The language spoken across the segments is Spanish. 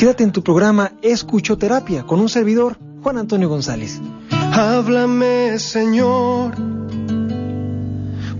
Quédate en tu programa Escuchoterapia con un servidor, Juan Antonio González. Háblame, Señor,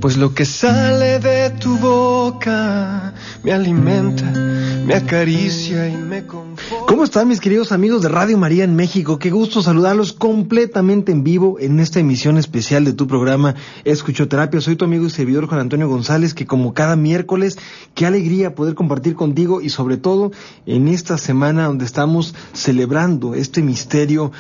pues lo que sale de tu boca me alimenta, me acaricia y me conforta. ¿Cómo están mis queridos amigos de Radio María en México? Qué gusto saludarlos completamente en vivo en esta emisión especial de tu programa Escuchoterapia. Soy tu amigo y servidor Juan Antonio González, que como cada miércoles, qué alegría poder compartir contigo y sobre todo en esta semana donde estamos celebrando este misterio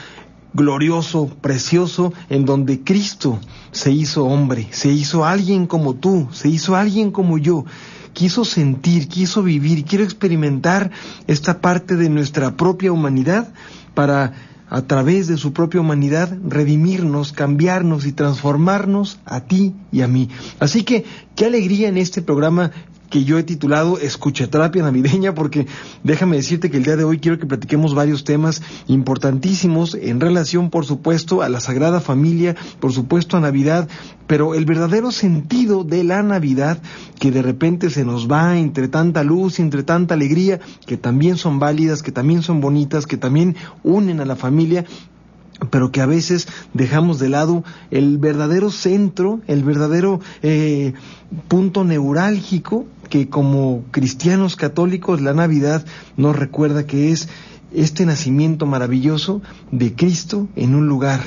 glorioso, precioso, en donde Cristo se hizo hombre, se hizo alguien como tú, se hizo alguien como yo quiso sentir, quiso vivir, quiero experimentar esta parte de nuestra propia humanidad para a través de su propia humanidad redimirnos, cambiarnos y transformarnos a ti y a mí. Así que qué alegría en este programa que yo he titulado Escucheterapia Navideña, porque déjame decirte que el día de hoy quiero que platiquemos varios temas importantísimos en relación, por supuesto, a la Sagrada Familia, por supuesto, a Navidad, pero el verdadero sentido de la Navidad, que de repente se nos va entre tanta luz entre tanta alegría, que también son válidas, que también son bonitas, que también unen a la familia, pero que a veces dejamos de lado el verdadero centro, el verdadero eh, punto neurálgico que como cristianos católicos la Navidad nos recuerda que es este nacimiento maravilloso de Cristo en un lugar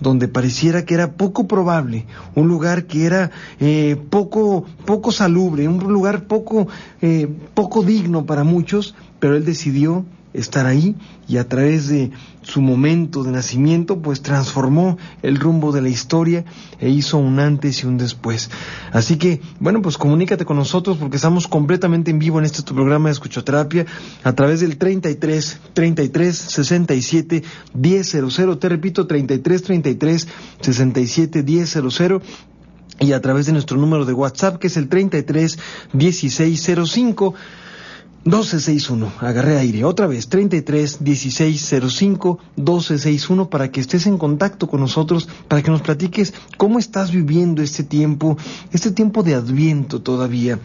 donde pareciera que era poco probable, un lugar que era eh, poco, poco salubre, un lugar poco, eh, poco digno para muchos, pero él decidió estar ahí y a través de su momento de nacimiento pues transformó el rumbo de la historia e hizo un antes y un después. Así que bueno pues comunícate con nosotros porque estamos completamente en vivo en este tu programa de escuchoterapia a través del 33 33 67 1000 te repito 33 33 67 1000 y a través de nuestro número de WhatsApp que es el 33 1605 1261, agarré aire. Otra vez, 33 1605 1261 para que estés en contacto con nosotros, para que nos platiques cómo estás viviendo este tiempo, este tiempo de adviento todavía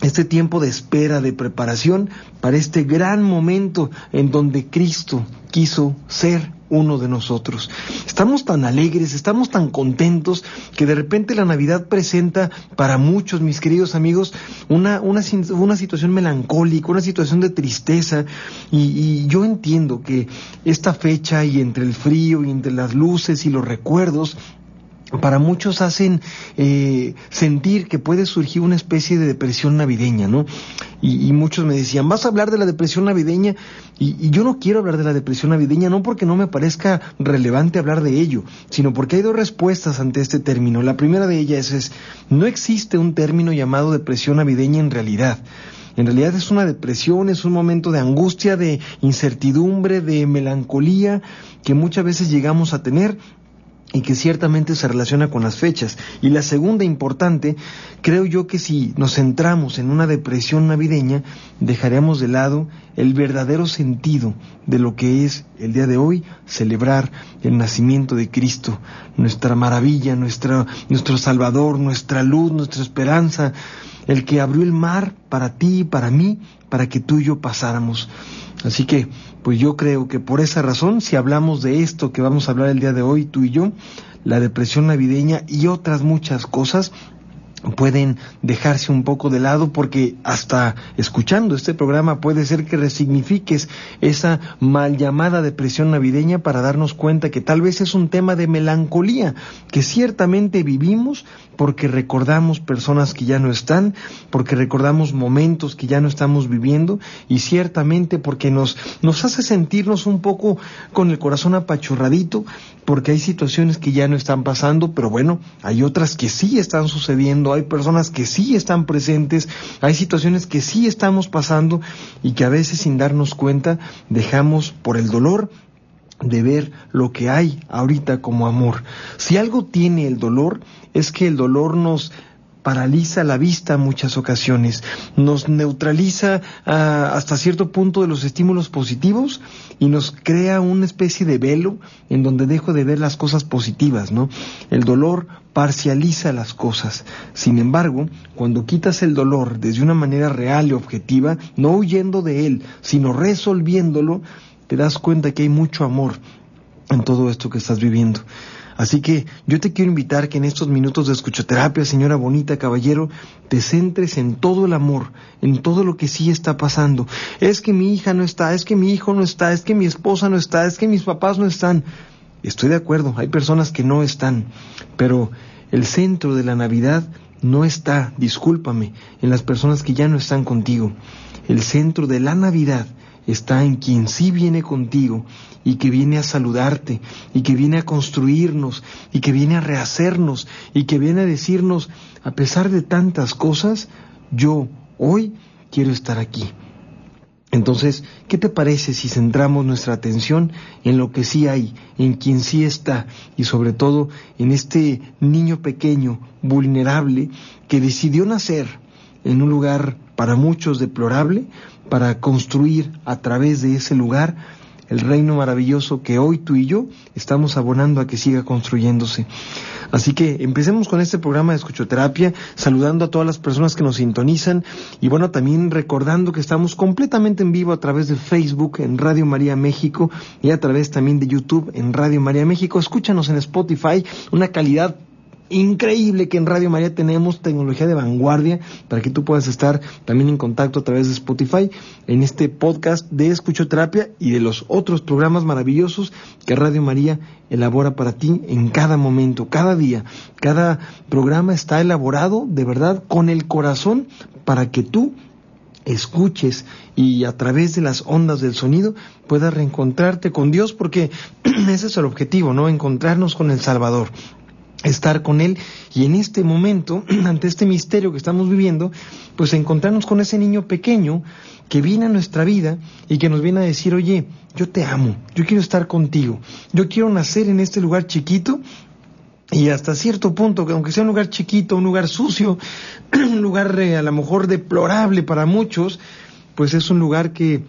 este tiempo de espera, de preparación para este gran momento en donde Cristo quiso ser uno de nosotros. Estamos tan alegres, estamos tan contentos que de repente la Navidad presenta para muchos, mis queridos amigos, una, una, una situación melancólica, una situación de tristeza y, y yo entiendo que esta fecha y entre el frío y entre las luces y los recuerdos para muchos hacen eh, sentir que puede surgir una especie de depresión navideña, ¿no? Y, y muchos me decían, vas a hablar de la depresión navideña, y, y, yo no quiero hablar de la depresión navideña, no porque no me parezca relevante hablar de ello, sino porque hay dos respuestas ante este término. La primera de ellas es, no existe un término llamado depresión navideña en realidad. En realidad es una depresión, es un momento de angustia, de incertidumbre, de melancolía que muchas veces llegamos a tener y que ciertamente se relaciona con las fechas. Y la segunda importante, creo yo que si nos centramos en una depresión navideña, dejaremos de lado el verdadero sentido de lo que es el día de hoy celebrar el nacimiento de Cristo, nuestra maravilla, nuestra, nuestro Salvador, nuestra luz, nuestra esperanza, el que abrió el mar para ti y para mí, para que tú y yo pasáramos. Así que, pues yo creo que por esa razón, si hablamos de esto que vamos a hablar el día de hoy, tú y yo, la depresión navideña y otras muchas cosas, pueden dejarse un poco de lado porque hasta escuchando este programa puede ser que resignifiques esa mal llamada depresión navideña para darnos cuenta que tal vez es un tema de melancolía que ciertamente vivimos porque recordamos personas que ya no están, porque recordamos momentos que ya no estamos viviendo y ciertamente porque nos, nos hace sentirnos un poco con el corazón apachurradito porque hay situaciones que ya no están pasando, pero bueno, hay otras que sí están sucediendo hay personas que sí están presentes, hay situaciones que sí estamos pasando y que a veces sin darnos cuenta dejamos por el dolor de ver lo que hay ahorita como amor. Si algo tiene el dolor, es que el dolor nos paraliza la vista en muchas ocasiones, nos neutraliza ah, hasta cierto punto de los estímulos positivos y nos crea una especie de velo en donde dejo de ver las cosas positivas, ¿no? El dolor parcializa las cosas. Sin embargo, cuando quitas el dolor desde una manera real y objetiva, no huyendo de él, sino resolviéndolo, te das cuenta que hay mucho amor en todo esto que estás viviendo. Así que yo te quiero invitar que en estos minutos de escuchoterapia, señora bonita, caballero, te centres en todo el amor, en todo lo que sí está pasando. Es que mi hija no está, es que mi hijo no está, es que mi esposa no está, es que mis papás no están. Estoy de acuerdo, hay personas que no están, pero el centro de la Navidad no está, discúlpame, en las personas que ya no están contigo. El centro de la Navidad está en quien sí viene contigo y que viene a saludarte y que viene a construirnos y que viene a rehacernos y que viene a decirnos, a pesar de tantas cosas, yo hoy quiero estar aquí. Entonces, ¿qué te parece si centramos nuestra atención en lo que sí hay, en quien sí está y sobre todo en este niño pequeño, vulnerable, que decidió nacer en un lugar para muchos deplorable, para construir a través de ese lugar el reino maravilloso que hoy tú y yo estamos abonando a que siga construyéndose. Así que empecemos con este programa de escuchoterapia, saludando a todas las personas que nos sintonizan y bueno, también recordando que estamos completamente en vivo a través de Facebook en Radio María México y a través también de YouTube en Radio María México. Escúchanos en Spotify, una calidad increíble que en Radio María tenemos tecnología de vanguardia para que tú puedas estar también en contacto a través de Spotify en este podcast de escuchoterapia y de los otros programas maravillosos que Radio María elabora para ti en cada momento, cada día. Cada programa está elaborado de verdad con el corazón para que tú escuches y a través de las ondas del sonido puedas reencontrarte con Dios porque ese es el objetivo, ¿no? Encontrarnos con el Salvador estar con Él y en este momento, ante este misterio que estamos viviendo, pues encontrarnos con ese niño pequeño que viene a nuestra vida y que nos viene a decir, oye, yo te amo, yo quiero estar contigo, yo quiero nacer en este lugar chiquito y hasta cierto punto, que aunque sea un lugar chiquito, un lugar sucio, un lugar eh, a lo mejor deplorable para muchos, pues es un lugar que,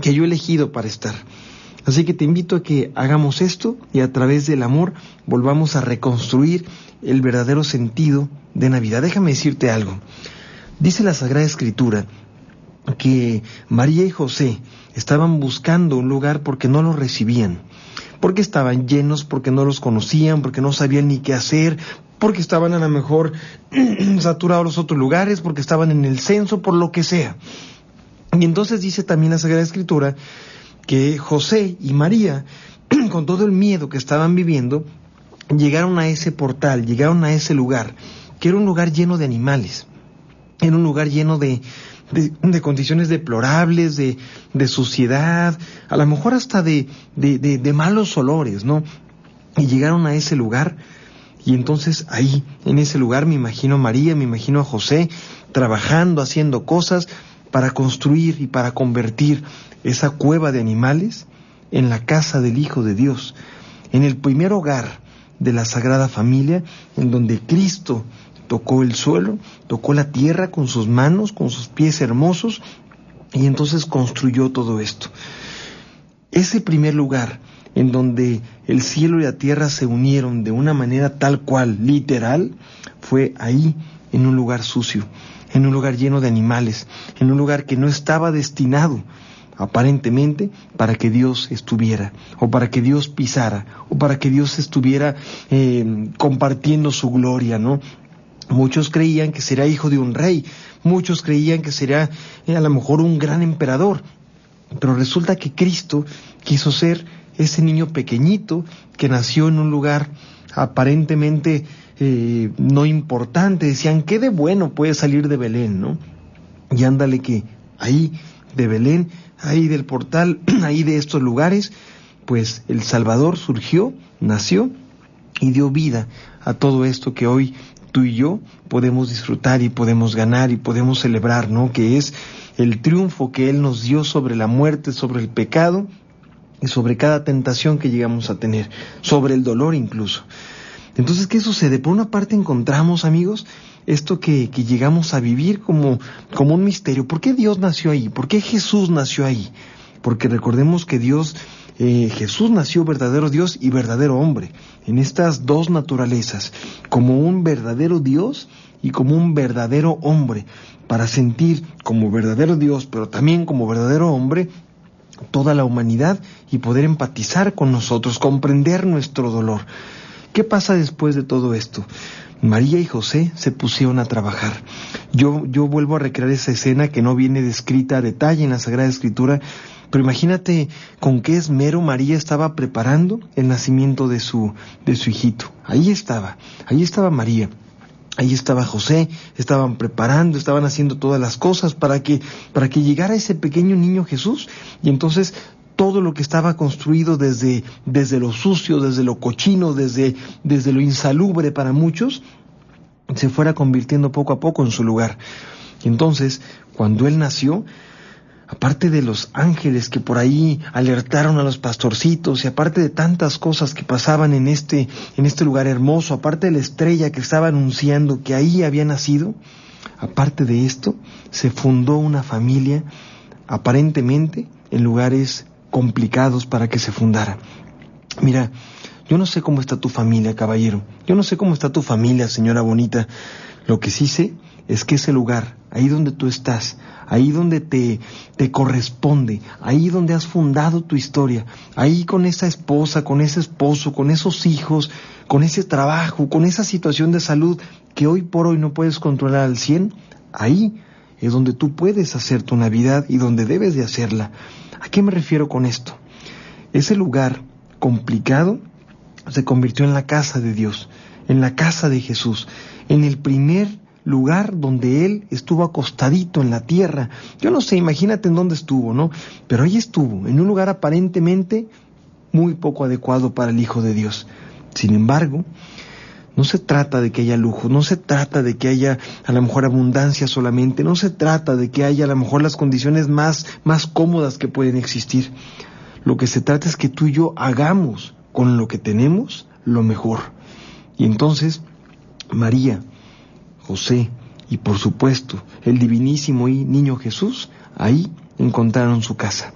que yo he elegido para estar. Así que te invito a que hagamos esto y a través del amor volvamos a reconstruir el verdadero sentido de Navidad. Déjame decirte algo. Dice la Sagrada Escritura que María y José estaban buscando un lugar porque no lo recibían, porque estaban llenos, porque no los conocían, porque no sabían ni qué hacer, porque estaban a lo mejor saturados los otros lugares, porque estaban en el censo, por lo que sea. Y entonces dice también la Sagrada Escritura que José y María, con todo el miedo que estaban viviendo, llegaron a ese portal, llegaron a ese lugar, que era un lugar lleno de animales, era un lugar lleno de, de, condiciones deplorables, de, de, suciedad, a lo mejor hasta de, de malos olores, ¿no? Y llegaron a ese lugar y entonces ahí, en ese lugar, me imagino a María, me imagino a José, trabajando, haciendo cosas para construir y para convertir esa cueva de animales en la casa del Hijo de Dios, en el primer hogar de la Sagrada Familia, en donde Cristo tocó el suelo, tocó la tierra con sus manos, con sus pies hermosos, y entonces construyó todo esto. Ese primer lugar en donde el cielo y la tierra se unieron de una manera tal cual, literal, fue ahí, en un lugar sucio, en un lugar lleno de animales, en un lugar que no estaba destinado aparentemente para que Dios estuviera, o para que Dios pisara, o para que Dios estuviera eh, compartiendo su gloria, ¿no? Muchos creían que sería hijo de un rey, muchos creían que sería eh, a lo mejor un gran emperador, pero resulta que Cristo quiso ser ese niño pequeñito que nació en un lugar aparentemente eh, no importante. Decían, ¿qué de bueno puede salir de Belén, no? Y ándale que ahí de Belén ahí del portal, ahí de estos lugares, pues el Salvador surgió, nació y dio vida a todo esto que hoy tú y yo podemos disfrutar y podemos ganar y podemos celebrar, ¿no? Que es el triunfo que Él nos dio sobre la muerte, sobre el pecado y sobre cada tentación que llegamos a tener, sobre el dolor incluso. Entonces, ¿qué sucede? Por una parte encontramos, amigos, esto que, llegamos a vivir como, como un misterio. ¿Por qué Dios nació ahí? ¿Por qué Jesús nació ahí? Porque recordemos que Dios, eh, Jesús nació verdadero Dios y verdadero hombre, en estas dos naturalezas, como un verdadero Dios y como un verdadero hombre, para sentir como verdadero Dios, pero también como verdadero hombre, toda la humanidad y poder empatizar con nosotros, comprender nuestro dolor. ¿Qué pasa después de todo esto? María y José se pusieron a trabajar. Yo, yo vuelvo a recrear esa escena que no viene descrita a detalle en la Sagrada Escritura, pero imagínate con qué esmero María estaba preparando el nacimiento de su, de su hijito. Ahí estaba, ahí estaba María. Ahí estaba José, estaban preparando, estaban haciendo todas las cosas para que, para que llegara ese pequeño niño Jesús. Y entonces todo lo que estaba construido desde, desde lo sucio, desde lo cochino, desde, desde lo insalubre para muchos, se fuera convirtiendo poco a poco en su lugar. Entonces, cuando él nació, aparte de los ángeles que por ahí alertaron a los pastorcitos y aparte de tantas cosas que pasaban en este, en este lugar hermoso, aparte de la estrella que estaba anunciando que ahí había nacido, aparte de esto, se fundó una familia aparentemente en lugares complicados para que se fundara. Mira, yo no sé cómo está tu familia, caballero. Yo no sé cómo está tu familia, señora bonita. Lo que sí sé es que ese lugar, ahí donde tú estás, ahí donde te, te corresponde, ahí donde has fundado tu historia, ahí con esa esposa, con ese esposo, con esos hijos, con ese trabajo, con esa situación de salud que hoy por hoy no puedes controlar al 100, ahí es donde tú puedes hacer tu Navidad y donde debes de hacerla. ¿A qué me refiero con esto? Ese lugar complicado se convirtió en la casa de Dios, en la casa de Jesús, en el primer lugar donde Él estuvo acostadito en la tierra. Yo no sé, imagínate en dónde estuvo, ¿no? Pero ahí estuvo, en un lugar aparentemente muy poco adecuado para el Hijo de Dios. Sin embargo, no se trata de que haya lujo, no se trata de que haya a lo mejor abundancia solamente, no se trata de que haya a lo mejor las condiciones más, más cómodas que pueden existir. Lo que se trata es que tú y yo hagamos con lo que tenemos lo mejor. Y entonces, María, José y por supuesto el divinísimo y niño Jesús, ahí encontraron su casa.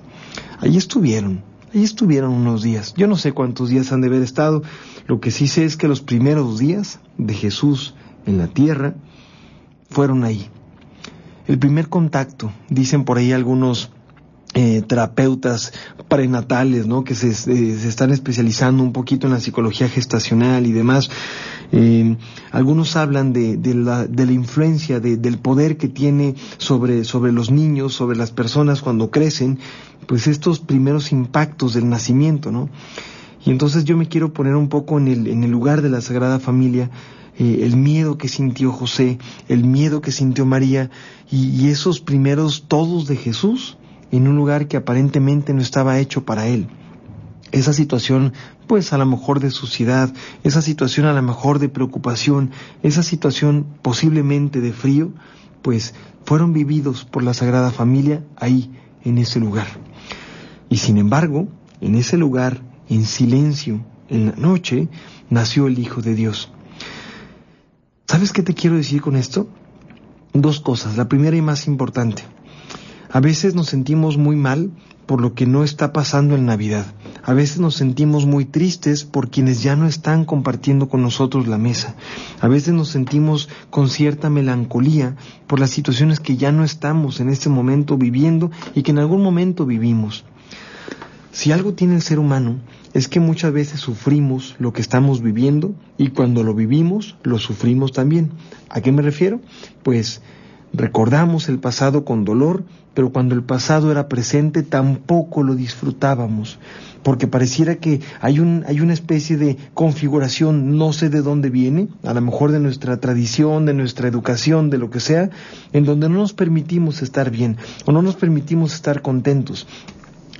Ahí estuvieron, ahí estuvieron unos días. Yo no sé cuántos días han de haber estado, lo que sí sé es que los primeros días de Jesús en la tierra fueron ahí. El primer contacto, dicen por ahí algunos eh, terapeutas prenatales, ¿no? Que se, están especializando un poquito en la psicología gestacional y demás. Eh, algunos hablan de, de, la, de la influencia, de, del poder que tiene sobre, sobre los niños, sobre las personas cuando crecen, pues estos primeros impactos del nacimiento, ¿no? Y entonces yo me quiero poner un poco en el, lugar de la Sagrada Familia, eh, el miedo que sintió José, el miedo que sintió María y, y, esos primeros todos de Jesús en un lugar que aparentemente no estaba hecho para él. Esa situación, pues a lo mejor de suciedad, esa situación a lo mejor de preocupación, esa situación posiblemente de frío, pues fueron vividos por la Sagrada Familia ahí, en ese lugar. Y sin embargo, en ese lugar en silencio, en la noche, nació el Hijo de Dios. ¿Sabes qué te quiero decir con esto? Dos cosas. La primera y más importante. A veces nos sentimos muy mal por lo que no está pasando en Navidad. A veces nos sentimos muy tristes por quienes ya no están compartiendo con nosotros la mesa. A veces nos sentimos con cierta melancolía por las situaciones que ya no estamos en este momento viviendo y que en algún momento vivimos. Si algo tiene el ser humano es que muchas veces sufrimos lo que estamos viviendo y cuando lo vivimos lo sufrimos también. ¿A qué me refiero? Pues recordamos el pasado con dolor, pero cuando el pasado era presente tampoco lo disfrutábamos, porque pareciera que hay, un, hay una especie de configuración, no sé de dónde viene, a lo mejor de nuestra tradición, de nuestra educación, de lo que sea, en donde no nos permitimos estar bien o no nos permitimos estar contentos.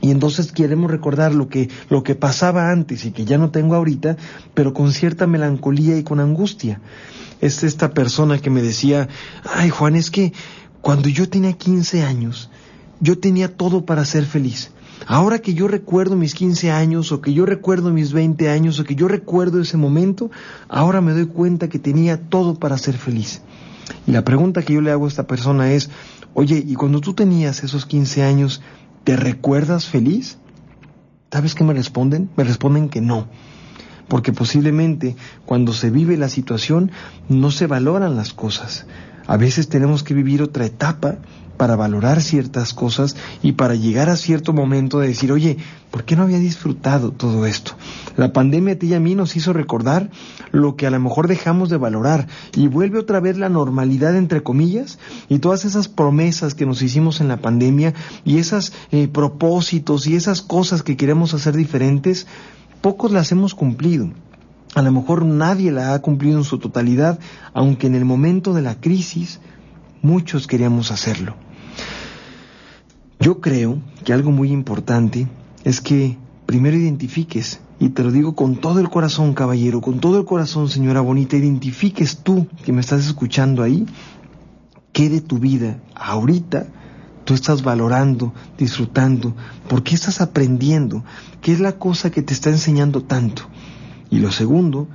Y entonces queremos recordar lo que, lo que pasaba antes y que ya no tengo ahorita, pero con cierta melancolía y con angustia. Es esta persona que me decía, ay Juan, es que cuando yo tenía 15 años, yo tenía todo para ser feliz. Ahora que yo recuerdo mis 15 años o que yo recuerdo mis 20 años o que yo recuerdo ese momento, ahora me doy cuenta que tenía todo para ser feliz. Y la pregunta que yo le hago a esta persona es, oye, ¿y cuando tú tenías esos 15 años, ¿Te recuerdas feliz? ¿Sabes qué me responden? Me responden que no. Porque posiblemente cuando se vive la situación no se valoran las cosas. A veces tenemos que vivir otra etapa para valorar ciertas cosas y para llegar a cierto momento de decir, oye, ¿por qué no había disfrutado todo esto? La pandemia a ti y a mí nos hizo recordar lo que a lo mejor dejamos de valorar y vuelve otra vez la normalidad entre comillas y todas esas promesas que nos hicimos en la pandemia y esos eh, propósitos y esas cosas que queremos hacer diferentes, pocos las hemos cumplido. A lo mejor nadie la ha cumplido en su totalidad, aunque en el momento de la crisis muchos queríamos hacerlo. Yo creo que algo muy importante es que primero identifiques, y te lo digo con todo el corazón, caballero, con todo el corazón, señora bonita, identifiques tú que me estás escuchando ahí, qué de tu vida ahorita tú estás valorando, disfrutando, por qué estás aprendiendo, qué es la cosa que te está enseñando tanto. Y lo segundo,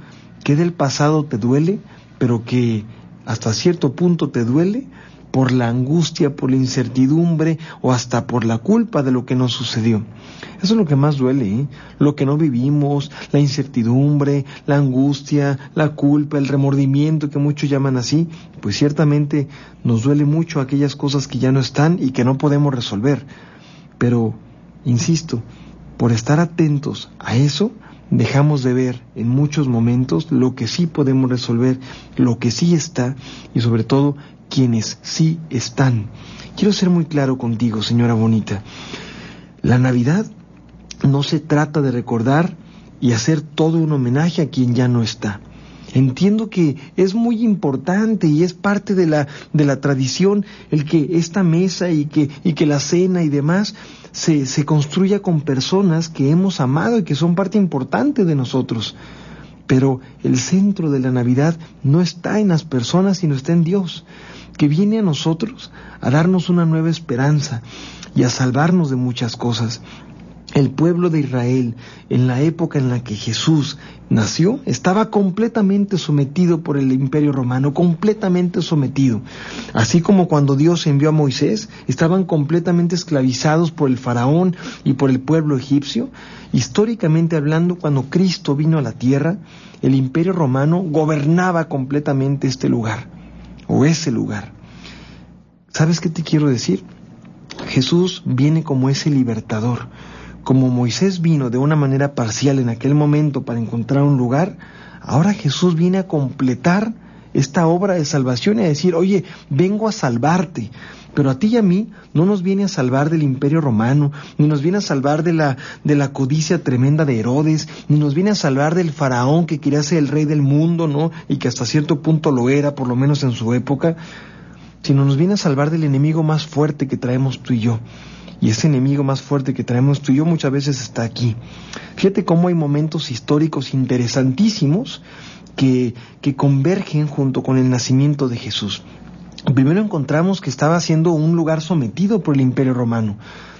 qué del pasado te duele, pero que hasta cierto punto te duele por la angustia, por la incertidumbre o hasta por la culpa de lo que nos sucedió. Eso es lo que más duele, ¿eh? lo que no vivimos, la incertidumbre, la angustia, la culpa, el remordimiento que muchos llaman así, pues ciertamente nos duele mucho aquellas cosas que ya no están y que no podemos resolver. Pero, insisto, por estar atentos a eso, dejamos de ver en muchos momentos lo que sí podemos resolver, lo que sí está y sobre todo quienes sí están. Quiero ser muy claro contigo, señora bonita. La Navidad no se trata de recordar y hacer todo un homenaje a quien ya no está. Entiendo que es muy importante y es parte de la, de la tradición el que esta mesa y que, y que la cena y demás se, se construya con personas que hemos amado y que son parte importante de nosotros. Pero el centro de la Navidad no está en las personas, sino está en Dios, que viene a nosotros a darnos una nueva esperanza y a salvarnos de muchas cosas. El pueblo de Israel, en la época en la que Jesús nació, estaba completamente sometido por el imperio romano, completamente sometido. Así como cuando Dios envió a Moisés, estaban completamente esclavizados por el faraón y por el pueblo egipcio. Históricamente hablando, cuando Cristo vino a la tierra, el imperio romano gobernaba completamente este lugar, o ese lugar. ¿Sabes qué te quiero decir? Jesús viene como ese libertador como Moisés vino de una manera parcial en aquel momento para encontrar un lugar, ahora Jesús viene a completar esta obra de salvación y a decir, oye, vengo a salvarte. Pero a ti y a mí no nos viene a salvar del imperio romano, ni nos viene a salvar de la, de la codicia tremenda de Herodes, ni nos viene a salvar del faraón que quería ser el rey del mundo, ¿no? Y que hasta cierto punto lo era, por lo menos en su época, sino nos viene a salvar del enemigo más fuerte que traemos tú y yo, y ese enemigo más fuerte que traemos tú y yo muchas veces está aquí. Fíjate cómo hay momentos históricos interesantísimos que, que convergen junto con el nacimiento de Jesús. Primero encontramos que estaba siendo un lugar sometido por el imperio romano.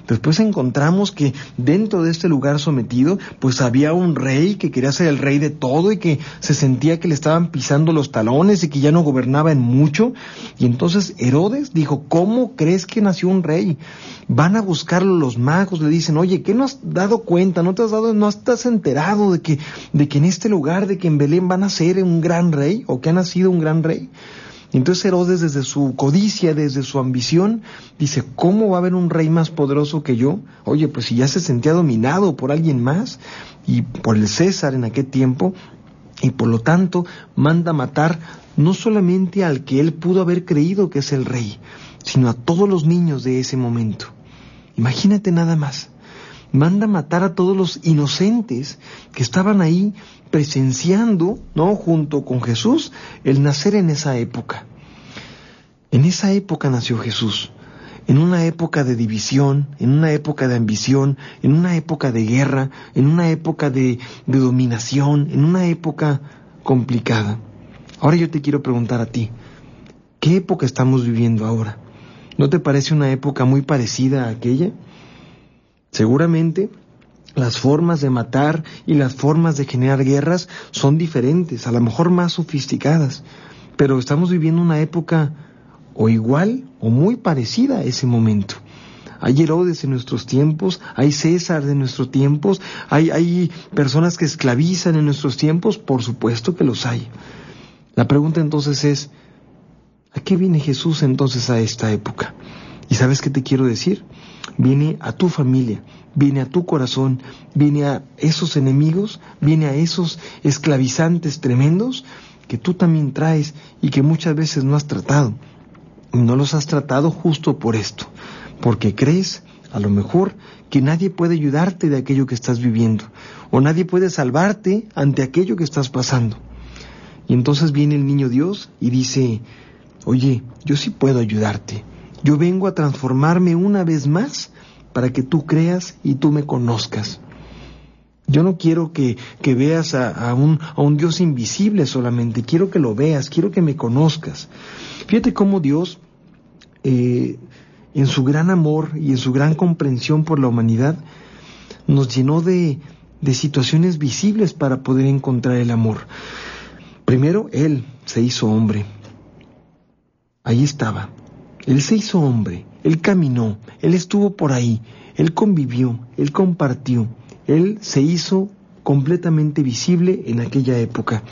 Después encontramos que dentro de este lugar sometido, pues había un rey que quería ser el rey de todo y que se sentía que le estaban pisando los talones y que ya no gobernaba en mucho. Y entonces Herodes dijo, ¿cómo crees que nació un rey? Van a buscarlo los magos, le dicen, oye, ¿qué no has dado cuenta? ¿No te has dado, no estás enterado de que, de que en este lugar, de que en Belén van a ser un gran rey o que ha nacido un gran rey? Entonces Herodes desde su codicia, desde su ambición, dice, ¿cómo va a haber un rey más poderoso que yo? Oye, pues si ya se sentía dominado por alguien más y por el César en aquel tiempo, y por lo tanto manda matar no solamente al que él pudo haber creído que es el rey, sino a todos los niños de ese momento. Imagínate nada más manda matar a todos los inocentes que estaban ahí presenciando, ¿no? Junto con Jesús, el nacer en esa época. En esa época nació Jesús. en una época de división, en una época de ambición, en una época de guerra, en una época de, de dominación, en una época complicada. Ahora yo te quiero preguntar a ti, ¿qué época estamos viviendo ahora? ¿No te parece una época muy parecida a aquella? Seguramente las formas de matar y las formas de generar guerras son diferentes, a lo mejor más sofisticadas, pero estamos viviendo una época o igual o muy parecida a ese momento. Hay Herodes en nuestros tiempos, hay César de nuestros tiempos, hay, hay personas que esclavizan en nuestros tiempos, por supuesto que los hay. La pregunta entonces es, ¿a qué viene Jesús entonces a esta época? ¿Y sabes qué te quiero decir? Viene a tu familia, viene a tu corazón, viene a esos enemigos, viene a esos esclavizantes tremendos que tú también traes y que muchas veces no has tratado no los has tratado justo por esto, porque crees, a lo mejor, que nadie puede ayudarte de aquello que estás viviendo, o nadie puede salvarte ante aquello que estás pasando. Y entonces viene el niño Dios y dice, oye, yo sí puedo ayudarte, yo vengo a transformarme una vez más para que tú creas y tú me conozcas. Yo no quiero que, que veas a, un, a un Dios invisible solamente, quiero que lo veas, quiero que me conozcas. Fíjate cómo Dios, eh, en su gran amor y en su gran comprensión por la humanidad, nos llenó de, de situaciones visibles para poder encontrar el amor. Primero, Él se hizo hombre. Ahí estaba. Él se hizo hombre. Él caminó. Él estuvo por ahí. Él convivió. Él compartió. Él se hizo completamente visible en aquella época.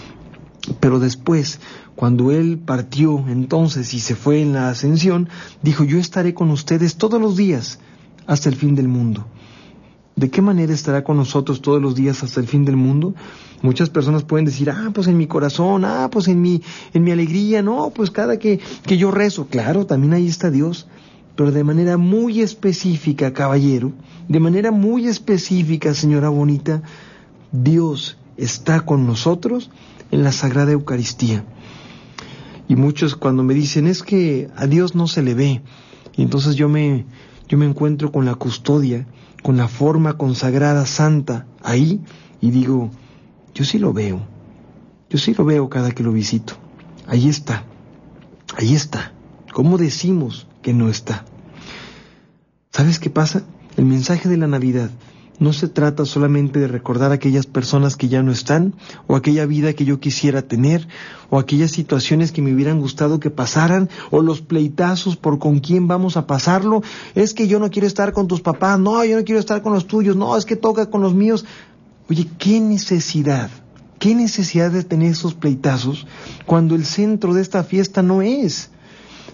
Pero después, cuando Él partió entonces y se fue en la ascensión, dijo, yo estaré con ustedes todos los días hasta el fin del mundo. ¿De qué manera estará con nosotros todos los días hasta el fin del mundo? Muchas personas pueden decir, ah, pues en mi corazón, ah, pues en mi, en mi alegría, no, pues cada que, que yo rezo, claro, también ahí está Dios, pero de manera muy específica, caballero, de manera muy específica, señora bonita, Dios está con nosotros en la Sagrada Eucaristía. Y muchos cuando me dicen es que a Dios no se le ve, y entonces yo me, yo me encuentro con la custodia, con la forma consagrada santa ahí, y digo, yo sí lo veo, yo sí lo veo cada que lo visito. Ahí está, ahí está. ¿Cómo decimos que no está? ¿Sabes qué pasa? El mensaje de la Navidad no se trata solamente de recordar aquellas personas que ya no están, o aquella vida que yo quisiera tener, o aquellas situaciones que me hubieran gustado que pasaran, o los pleitazos por con quién vamos a pasarlo. Es que yo no quiero estar con tus papás, no, yo no quiero estar con los tuyos, no, es que toca con los míos. Oye, qué necesidad, qué necesidad de tener esos pleitazos cuando el centro de esta fiesta no es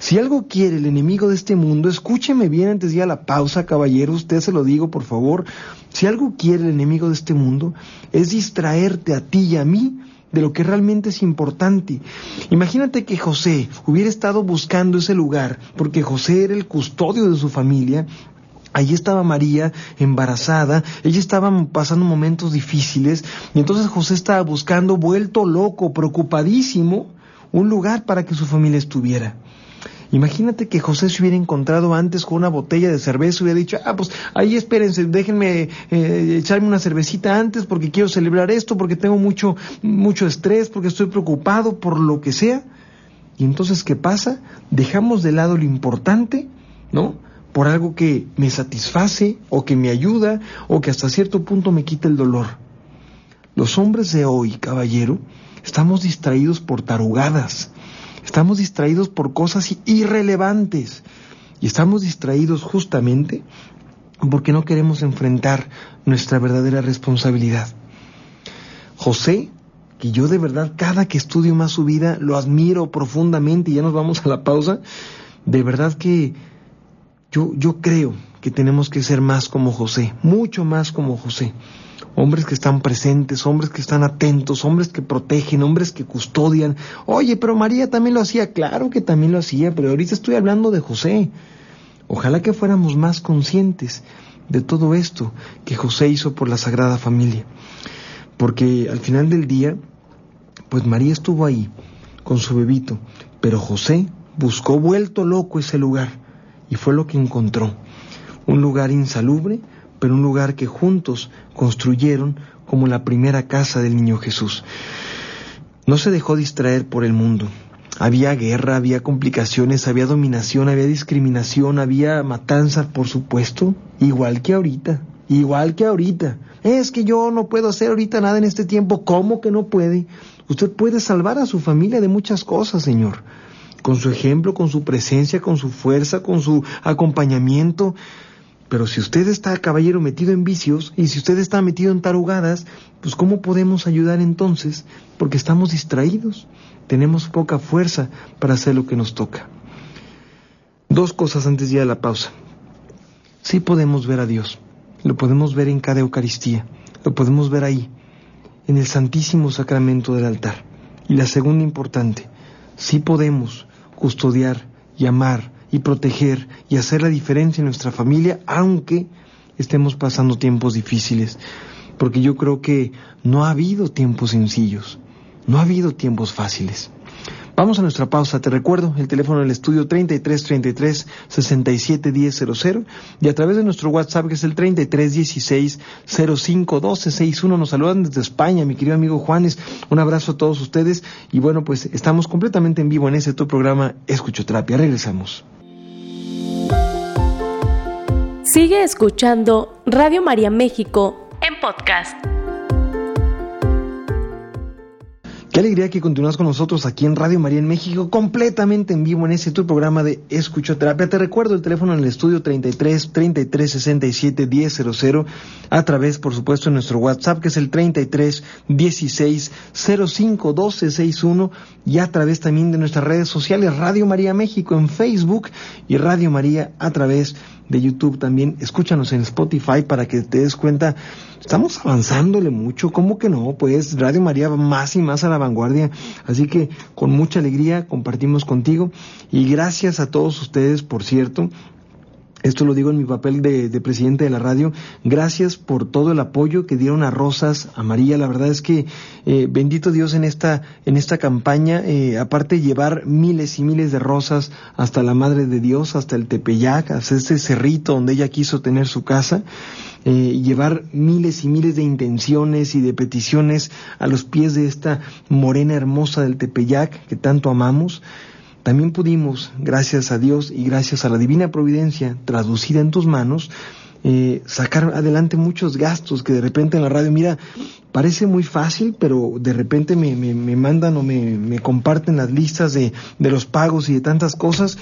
si algo quiere el enemigo de este mundo, escúcheme bien antes de ir a la pausa, caballero, usted se lo digo, por favor. Si algo quiere el enemigo de este mundo, es distraerte a ti y a mí de lo que realmente es importante. Imagínate que José hubiera estado buscando ese lugar, porque José era el custodio de su familia, Allí estaba María embarazada, ella estaba pasando momentos difíciles y entonces José estaba buscando, vuelto loco, preocupadísimo, un lugar para que su familia estuviera. Imagínate que José se hubiera encontrado antes con una botella de cerveza y hubiera dicho, ah, pues ahí espérense, déjenme eh, echarme una cervecita antes porque quiero celebrar esto, porque tengo mucho, mucho estrés, porque estoy preocupado por lo que sea. Y entonces, ¿qué pasa? Dejamos de lado lo importante, ¿no? Por algo que me satisface o que me ayuda o que hasta cierto punto me quita el dolor. Los hombres de hoy, caballero, estamos distraídos por tarugadas, Estamos distraídos por cosas irrelevantes. Y estamos distraídos justamente porque no queremos enfrentar nuestra verdadera responsabilidad. José, que yo de verdad cada que estudio más su vida lo admiro profundamente y ya nos vamos a la pausa, de verdad que yo, yo creo que tenemos que ser más como José, mucho más como José hombres que están presentes, hombres que están atentos, hombres que protegen, hombres que custodian. Oye, pero María también lo hacía, claro que también lo hacía, pero ahorita estoy hablando de José. Ojalá que fuéramos más conscientes de todo esto que José hizo por la Sagrada Familia. Porque al final del día, pues María estuvo ahí con su bebito, pero José buscó vuelto loco ese lugar y fue lo que encontró. Un lugar insalubre, pero un lugar que juntos construyeron como la primera casa del niño Jesús. No se dejó distraer por el mundo. Había guerra, había complicaciones, había dominación, había discriminación, había matanza, por supuesto, igual que ahorita, igual que ahorita. Es que yo no puedo hacer ahorita nada en este tiempo. ¿Cómo que no puede? Usted puede salvar a su familia de muchas cosas, Señor. Con su ejemplo, con su presencia, con su fuerza, con su acompañamiento. Pero si usted está, caballero, metido en vicios y si usted está metido en tarugadas, pues ¿cómo podemos ayudar entonces? Porque estamos distraídos, tenemos poca fuerza para hacer lo que nos toca. Dos cosas antes de ir a la pausa. Sí podemos ver a Dios, lo podemos ver en cada Eucaristía, lo podemos ver ahí, en el Santísimo Sacramento del altar. Y la segunda importante, sí podemos custodiar y amar y proteger y hacer la diferencia en nuestra familia, aunque estemos pasando tiempos difíciles. Porque yo creo que no ha habido tiempos sencillos, no ha habido tiempos fáciles. Vamos a nuestra pausa. Te recuerdo el teléfono del estudio 3333 671000 y a través de nuestro WhatsApp que es el 3316 051261 nos saludan desde España, mi querido amigo Juanes. Un abrazo a todos ustedes y bueno, pues estamos completamente en vivo en ese tu programa Escuchoterapia. Regresamos. Sigue escuchando Radio María México en podcast. Qué alegría que continúas con nosotros aquí en Radio María en México, completamente en vivo en ese tu programa de Escuchoterapia. Te recuerdo el teléfono en el estudio 33 33 67 1000 a través, por supuesto, de nuestro WhatsApp que es el 33 16 05 12 61 y a través también de nuestras redes sociales Radio María México en Facebook y Radio María a través de YouTube también. Escúchanos en Spotify para que te des cuenta. Estamos avanzándole mucho. ¿Cómo que no? Pues Radio María va más y más a la vanguardia. Así que con mucha alegría compartimos contigo. Y gracias a todos ustedes, por cierto, esto lo digo en mi papel de, presidente de la radio. Gracias por todo el apoyo que dieron a Rosas, a María. La verdad es que eh, bendito Dios en esta en esta campaña. Eh, aparte de llevar miles y miles de rosas hasta la Madre de Dios, hasta el Tepeyac, hasta ese cerrito donde ella quiso tener su casa. Eh, llevar miles y miles de intenciones y de peticiones a los pies de esta morena hermosa del Tepeyac que tanto amamos. También pudimos, gracias a Dios y gracias a la divina providencia traducida en tus manos, eh, sacar adelante muchos gastos que de repente en la radio, mira, parece muy fácil, pero de repente me, me, mandan o me, me, comparten las listas de, de los pagos y de tantas cosas.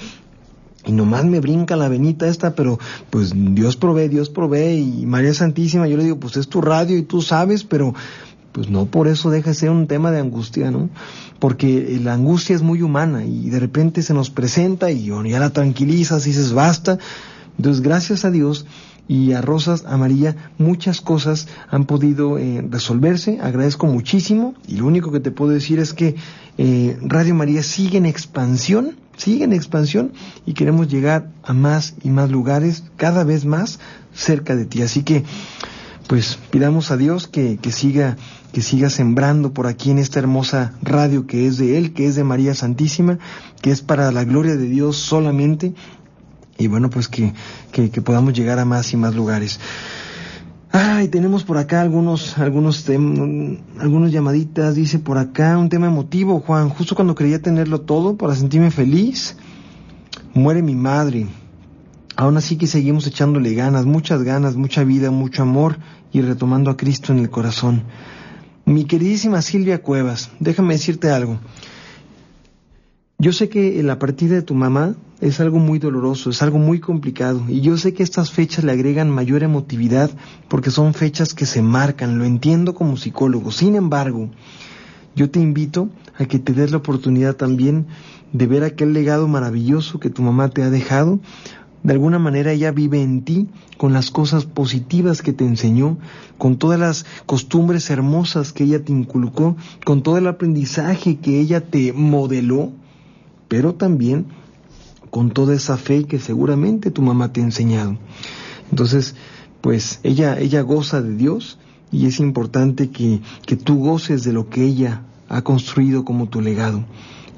Y nomás me brinca la venita esta, pero pues Dios provee, Dios provee, y María Santísima, yo le digo, pues es tu radio y tú sabes, pero pues no por eso deja de ser un tema de angustia, ¿no? Porque la angustia es muy humana y de repente se nos presenta y ya la tranquilizas y dices basta. Entonces, gracias a Dios y a Rosas, a María, muchas cosas han podido eh, resolverse. Agradezco muchísimo y lo único que te puedo decir es que eh, Radio María sigue en expansión, sigue en expansión y queremos llegar a más y más lugares, cada vez más cerca de ti. Así que, pues pidamos a Dios que, que siga que siga sembrando por aquí en esta hermosa radio que es de Él, que es de María Santísima, que es para la gloria de Dios solamente, y bueno, pues que, que, podamos llegar a más y más lugares. Ay, tenemos por acá algunos, algunos algunos llamaditas, dice por acá un tema emotivo, Juan, justo cuando quería tenerlo todo para sentirme feliz, muere mi madre. Aún así que seguimos echándole ganas, muchas ganas, mucha vida, mucho amor y retomando a Cristo en el corazón. Mi queridísima Silvia Cuevas, déjame decirte algo. Yo sé que la partida de tu mamá es algo muy doloroso, es algo muy complicado, y yo sé que estas fechas le agregan mayor emotividad porque son fechas que se marcan, lo entiendo como psicólogo. Sin embargo, yo te invito a que te des la oportunidad también de ver aquel legado maravilloso que tu mamá te ha dejado, de alguna manera ella vive en ti con las cosas positivas que te enseñó, con todas las costumbres hermosas que ella te inculcó, con todo el aprendizaje que ella te modeló, pero también con toda esa fe que seguramente tu mamá te ha enseñado. Entonces, pues ella, ella goza de Dios y es importante que, que tú goces de lo que ella ha construido como tu legado.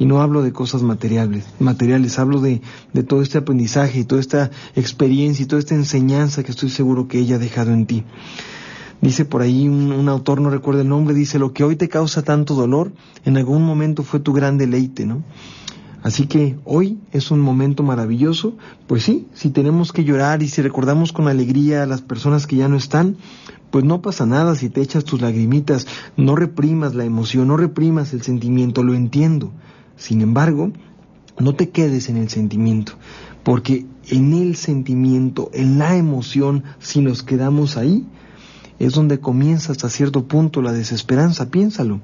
Y no hablo de cosas materiales, materiales hablo de, de todo este aprendizaje y toda esta experiencia y toda esta enseñanza que estoy seguro que ella ha dejado en ti. Dice por ahí un, autor, no recuerdo el nombre, dice, lo que hoy te causa tanto dolor, en algún momento fue tu gran deleite, ¿no? Así que hoy es un momento maravilloso, pues sí, si tenemos que llorar y si recordamos con alegría a las personas que ya no están, pues no pasa nada si te echas tus lagrimitas, no reprimas la emoción, no reprimas el sentimiento, lo entiendo. Sin embargo, no te quedes en el sentimiento, porque en el sentimiento, en la emoción, si nos quedamos ahí, es donde comienza hasta cierto punto la desesperanza, piénsalo.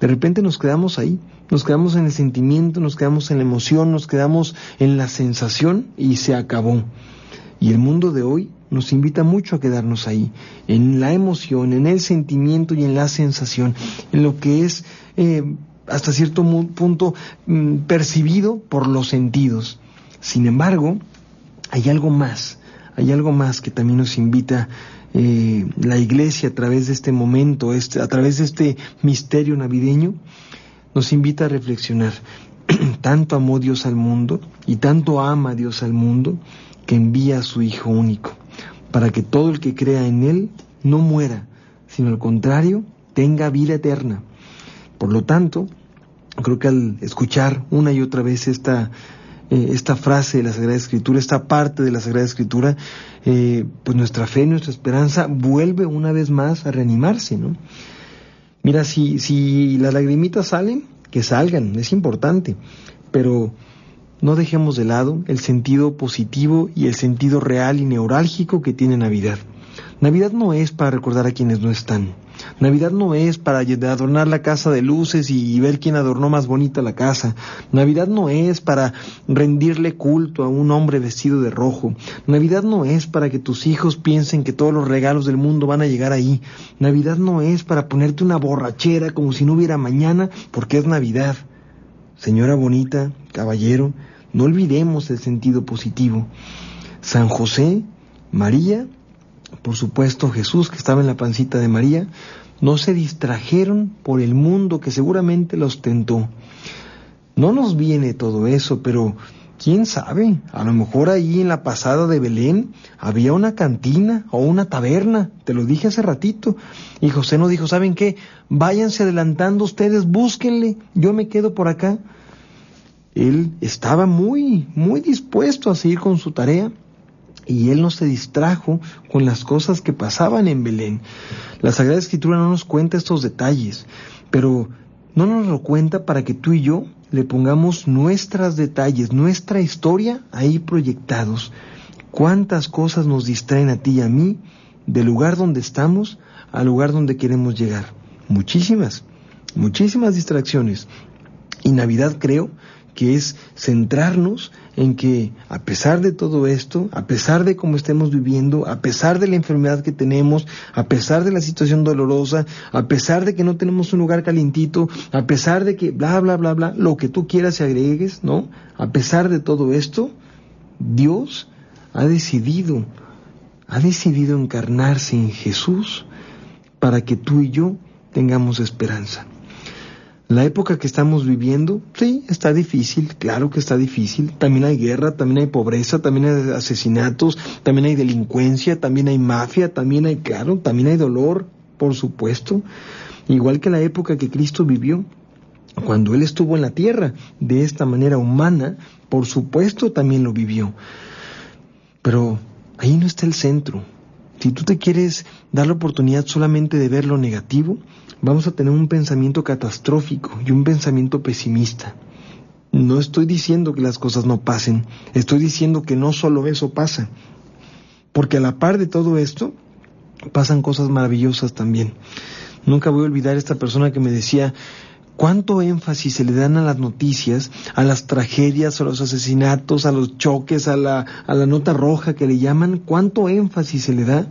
De repente nos quedamos ahí, nos quedamos en el sentimiento, nos quedamos en la emoción, nos quedamos en la sensación y se acabó. Y el mundo de hoy nos invita mucho a quedarnos ahí, en la emoción, en el sentimiento y en la sensación, en lo que es eh, hasta cierto punto mm, percibido por los sentidos. Sin embargo, hay algo más, hay algo más que también nos invita eh, la iglesia a través de este momento, este, a través de este misterio navideño, nos invita a reflexionar. tanto amó Dios al mundo y tanto ama Dios al mundo que envía a su Hijo único, para que todo el que crea en Él no muera, sino al contrario, tenga vida eterna. Por lo tanto, creo que al escuchar una y otra vez esta, eh, esta frase de la Sagrada Escritura, esta parte de la Sagrada Escritura, eh, pues nuestra fe, nuestra esperanza vuelve una vez más a reanimarse, ¿no? Mira, si, si las lagrimitas salen, que salgan, es importante, pero no dejemos de lado el sentido positivo y el sentido real y neurálgico que tiene Navidad. Navidad no es para recordar a quienes no están. Navidad no es para adornar la casa de luces y ver quién adornó más bonita la casa. Navidad no es para rendirle culto a un hombre vestido de rojo. Navidad no es para que tus hijos piensen que todos los regalos del mundo van a llegar ahí. Navidad no es para ponerte una borrachera como si no hubiera mañana porque es Navidad. Señora bonita, caballero, no olvidemos el sentido positivo. San José, María por supuesto Jesús que estaba en la pancita de María, no se distrajeron por el mundo que seguramente los tentó. No nos viene todo eso, pero quién sabe, a lo mejor ahí en la pasada de Belén había una cantina o una taberna, te lo dije hace ratito, y José nos dijo, ¿saben qué? Váyanse adelantando ustedes, búsquenle, yo me quedo por acá. Él estaba muy, muy dispuesto a seguir con su tarea y él no se distrajo con las cosas que pasaban en Belén. La Sagrada Escritura no nos cuenta estos detalles, pero no nos lo cuenta para que tú y yo le pongamos nuestros detalles, nuestra historia ahí proyectados. ¿Cuántas cosas nos distraen a ti y a mí del lugar donde estamos al lugar donde queremos llegar? Muchísimas, muchísimas distracciones. Y Navidad creo que es centrarnos en que a pesar de todo esto, a pesar de cómo estemos viviendo, a pesar de la enfermedad que tenemos, a pesar de la situación dolorosa, a pesar de que no tenemos un lugar calientito, a pesar de que bla, bla, bla, bla, lo que tú quieras y agregues, ¿no? A pesar de todo esto, Dios ha decidido, ha decidido encarnarse en Jesús para que tú y yo tengamos esperanza. La época que estamos viviendo, sí, está difícil, claro que está difícil. También hay guerra, también hay pobreza, también hay asesinatos, también hay delincuencia, también hay mafia, también hay, claro, también hay dolor, por supuesto. Igual que la época que Cristo vivió, cuando Él estuvo en la tierra, de esta manera humana, por supuesto también lo vivió. Pero ahí no está el centro. Si tú te quieres dar la oportunidad solamente de ver lo negativo, vamos a tener un pensamiento catastrófico y un pensamiento pesimista. No estoy diciendo que las cosas no pasen, estoy diciendo que no solo eso pasa, porque a la par de todo esto pasan cosas maravillosas también. Nunca voy a olvidar esta persona que me decía, cuánto énfasis se le dan a las noticias, a las tragedias, a los asesinatos, a los choques, a la, a la nota roja que le llaman, cuánto énfasis se le da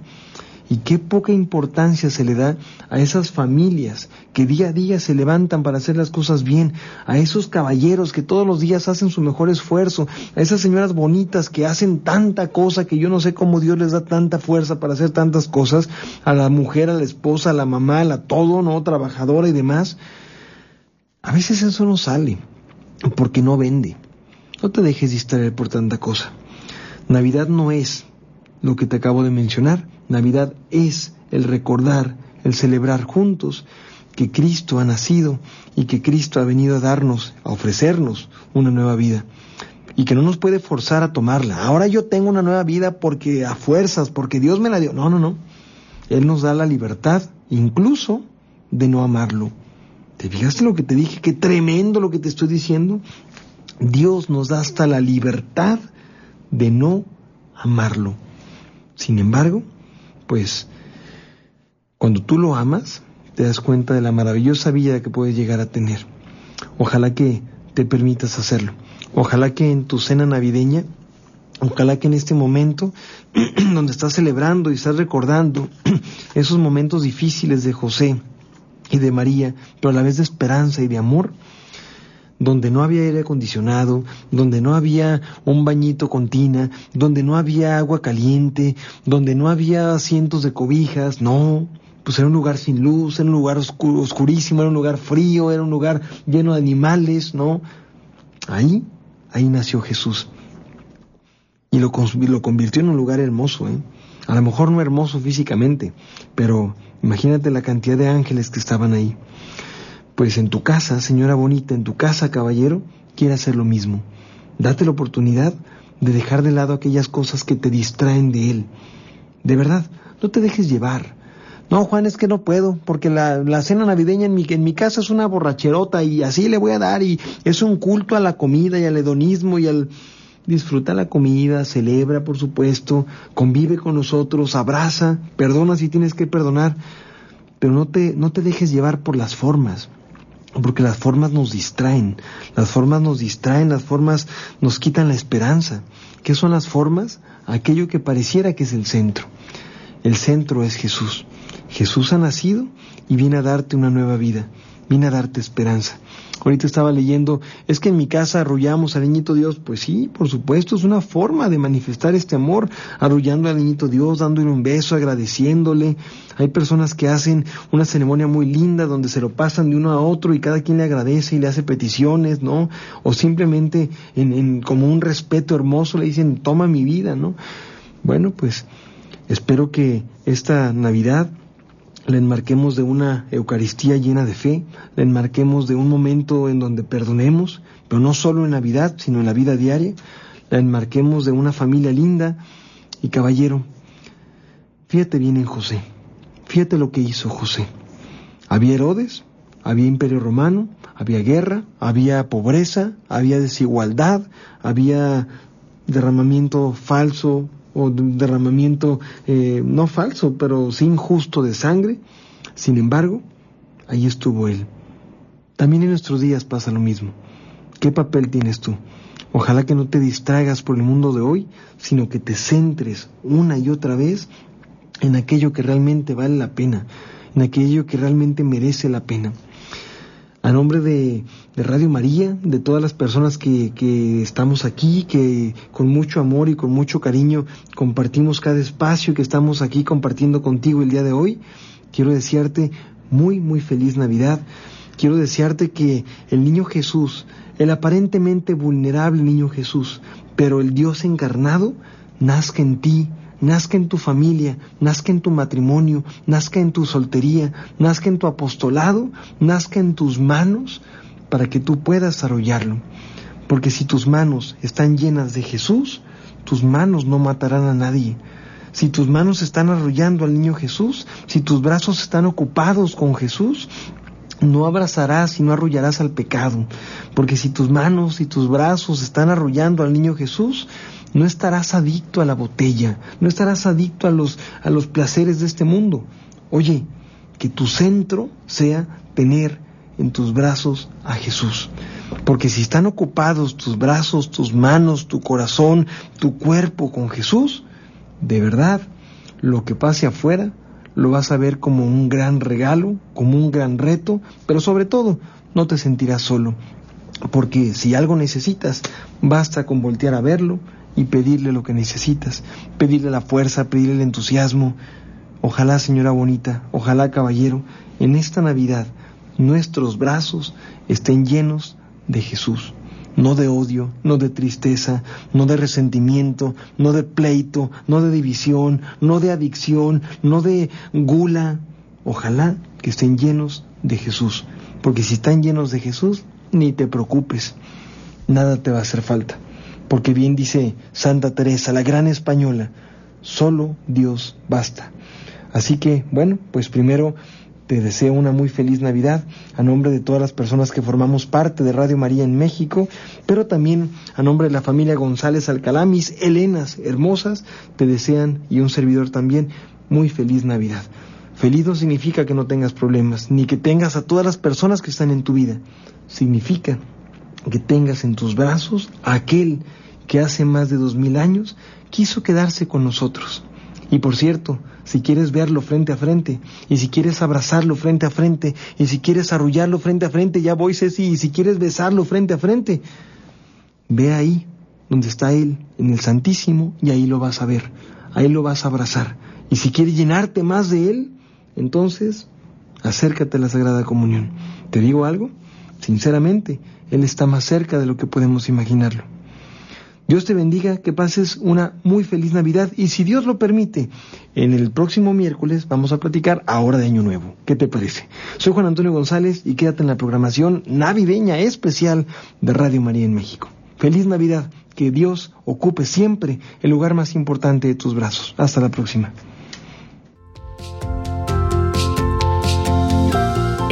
y qué poca importancia se le da a esas familias que día a día se levantan para hacer las cosas bien, a esos caballeros que todos los días hacen su mejor esfuerzo, a esas señoras bonitas que hacen tanta cosa que yo no sé cómo Dios les da tanta fuerza para hacer tantas cosas, a la mujer, a la esposa, a la mamá, a la todo, ¿no? Trabajadora y demás. A veces eso no sale. porque no vende. No te dejes distraer por tanta cosa. Navidad no es lo que te acabo de mencionar. Navidad es el recordar, el celebrar juntos que Cristo ha nacido y que Cristo ha venido a darnos, a ofrecernos una nueva vida y que no nos puede forzar a tomarla. Ahora yo tengo una nueva vida porque a fuerzas, porque Dios me la dio. No, no, no. Él nos da la libertad, incluso de no amarlo. ¿Te fijaste lo que te dije? Qué tremendo lo que te estoy diciendo. Dios nos da hasta la libertad de no amarlo. Sin embargo, pues cuando tú lo amas, te das cuenta de la maravillosa vida que puedes llegar a tener. Ojalá que te permitas hacerlo. Ojalá que en tu cena navideña, ojalá que en este momento donde estás celebrando y estás recordando esos momentos difíciles de José y de María, pero a la vez de esperanza y de amor, donde no había aire acondicionado, donde no había un bañito con tina, donde no había agua caliente, donde no había cientos de cobijas, no, pues era un lugar sin luz, era un lugar oscurísimo, era un lugar frío, era un lugar lleno de animales, ¿no? Ahí Ahí nació Jesús. Y lo, lo convirtió en un lugar hermoso, ¿eh? A lo mejor no hermoso físicamente, pero imagínate la cantidad de ángeles que estaban ahí. Pues en tu casa, señora bonita, en tu casa, caballero, quiere hacer lo mismo. Date la oportunidad de dejar de lado aquellas cosas que te distraen de Él. De verdad, no te dejes llevar. No, Juan, es que no puedo, porque la, cena navideña en mi, en mi casa es una borracherota y así le voy a dar y es un culto a la comida y al hedonismo y al... Disfruta la comida, celebra, por supuesto, convive con nosotros, abraza, perdona si tienes que perdonar, pero no te, no te dejes llevar por las formas, porque las formas nos distraen, las formas nos distraen, las formas nos quitan la esperanza. ¿Qué son las formas? Aquello que pareciera que es el centro. El centro es Jesús. Jesús ha nacido y viene a darte una nueva vida, viene a darte esperanza. Ahorita estaba leyendo, es que en mi casa arrullamos al niñito Dios. Pues sí, por supuesto, es una forma de manifestar este amor, arrullando al niñito Dios, dándole un beso, agradeciéndole. Hay personas que hacen una ceremonia muy linda donde se lo pasan de uno a otro y cada quien le agradece y le hace peticiones, ¿no? O simplemente en, en como un respeto hermoso le dicen, toma mi vida, ¿no? Bueno, pues espero que esta Navidad la enmarquemos de una Eucaristía llena de fe, la enmarquemos de un momento en donde perdonemos, pero no solo en Navidad, sino en la vida diaria, la enmarquemos de una familia linda y caballero. Fíjate bien en José, fíjate lo que hizo José. Había Herodes, había imperio romano, había guerra, había pobreza, había desigualdad, había derramamiento falso o derramamiento eh, no falso, pero sí injusto de sangre. Sin embargo, ahí estuvo Él. También en nuestros días pasa lo mismo. ¿Qué papel tienes tú? Ojalá que no te distraigas por el mundo de hoy, sino que te centres una y otra vez en aquello que realmente vale la pena, en aquello que realmente merece la pena a nombre de, Radio María, de todas las personas que, que, estamos aquí, que con mucho amor y con mucho cariño compartimos cada espacio que estamos aquí compartiendo contigo el día de hoy, quiero desearte muy, muy feliz Navidad. Quiero desearte que el niño Jesús, el aparentemente vulnerable niño Jesús, pero el Dios encarnado, nazca en ti, nazca en tu familia, nazca en tu matrimonio, nazca en tu soltería, nazca en tu apostolado, nazca en tus manos para que tú puedas arrollarlo. Porque si tus manos están llenas de Jesús, tus manos no matarán a nadie. Si tus manos están arrollando al niño Jesús, si tus brazos están ocupados con Jesús, no abrazarás y no arrullarás al pecado. Porque si tus manos y tus brazos están arrullando al niño Jesús, no estarás adicto a la botella, no estarás adicto a los, a los placeres de este mundo. Oye, que tu centro sea tener en tus brazos a Jesús. Porque si están ocupados tus brazos, tus manos, tu corazón, tu cuerpo con Jesús, de verdad, lo que pase afuera lo vas a ver como un gran regalo, como un gran reto, pero sobre todo no te sentirás solo. Porque si algo necesitas, basta con voltear a verlo y pedirle lo que necesitas, pedirle la fuerza, pedirle el entusiasmo. Ojalá, señora bonita, ojalá, caballero, en esta Navidad nuestros brazos estén llenos de Jesús, no de odio, no de tristeza, no de resentimiento, no de pleito, no de división, no de adicción, no de gula. Ojalá que estén llenos de Jesús, porque si están llenos de Jesús, ni te preocupes, nada te va a hacer falta, porque bien dice Santa Teresa, la gran española, solo Dios basta. Así que, bueno, pues primero te deseo una muy feliz Navidad a nombre de todas las personas que formamos parte de Radio María en México, pero también a nombre de la familia González Alcalá, mis Helenas hermosas, te desean y un servidor también muy feliz Navidad. Feliz no significa que no tengas problemas, ni que tengas a todas las personas que están en tu vida. Significa que tengas en tus brazos a aquel que hace más de dos mil años quiso quedarse con nosotros. Y por cierto, si quieres verlo frente a frente, y si quieres abrazarlo frente a frente, y si quieres arrullarlo frente a frente, ya voy Ceci, y si quieres besarlo frente a frente, ve ahí donde está Él, en el Santísimo, y ahí lo vas a ver, ahí lo vas a abrazar. Y si quieres llenarte más de Él, entonces acércate a la Sagrada Comunión. ¿Te digo algo? Sinceramente, Él está más cerca de lo que podemos imaginarlo. Dios te bendiga, que pases una muy feliz Navidad y si Dios lo permite, en el próximo miércoles vamos a platicar ahora de Año Nuevo. ¿Qué te parece? Soy Juan Antonio González y quédate en la programación navideña especial de Radio María en México. Feliz Navidad, que Dios ocupe siempre el lugar más importante de tus brazos. Hasta la próxima.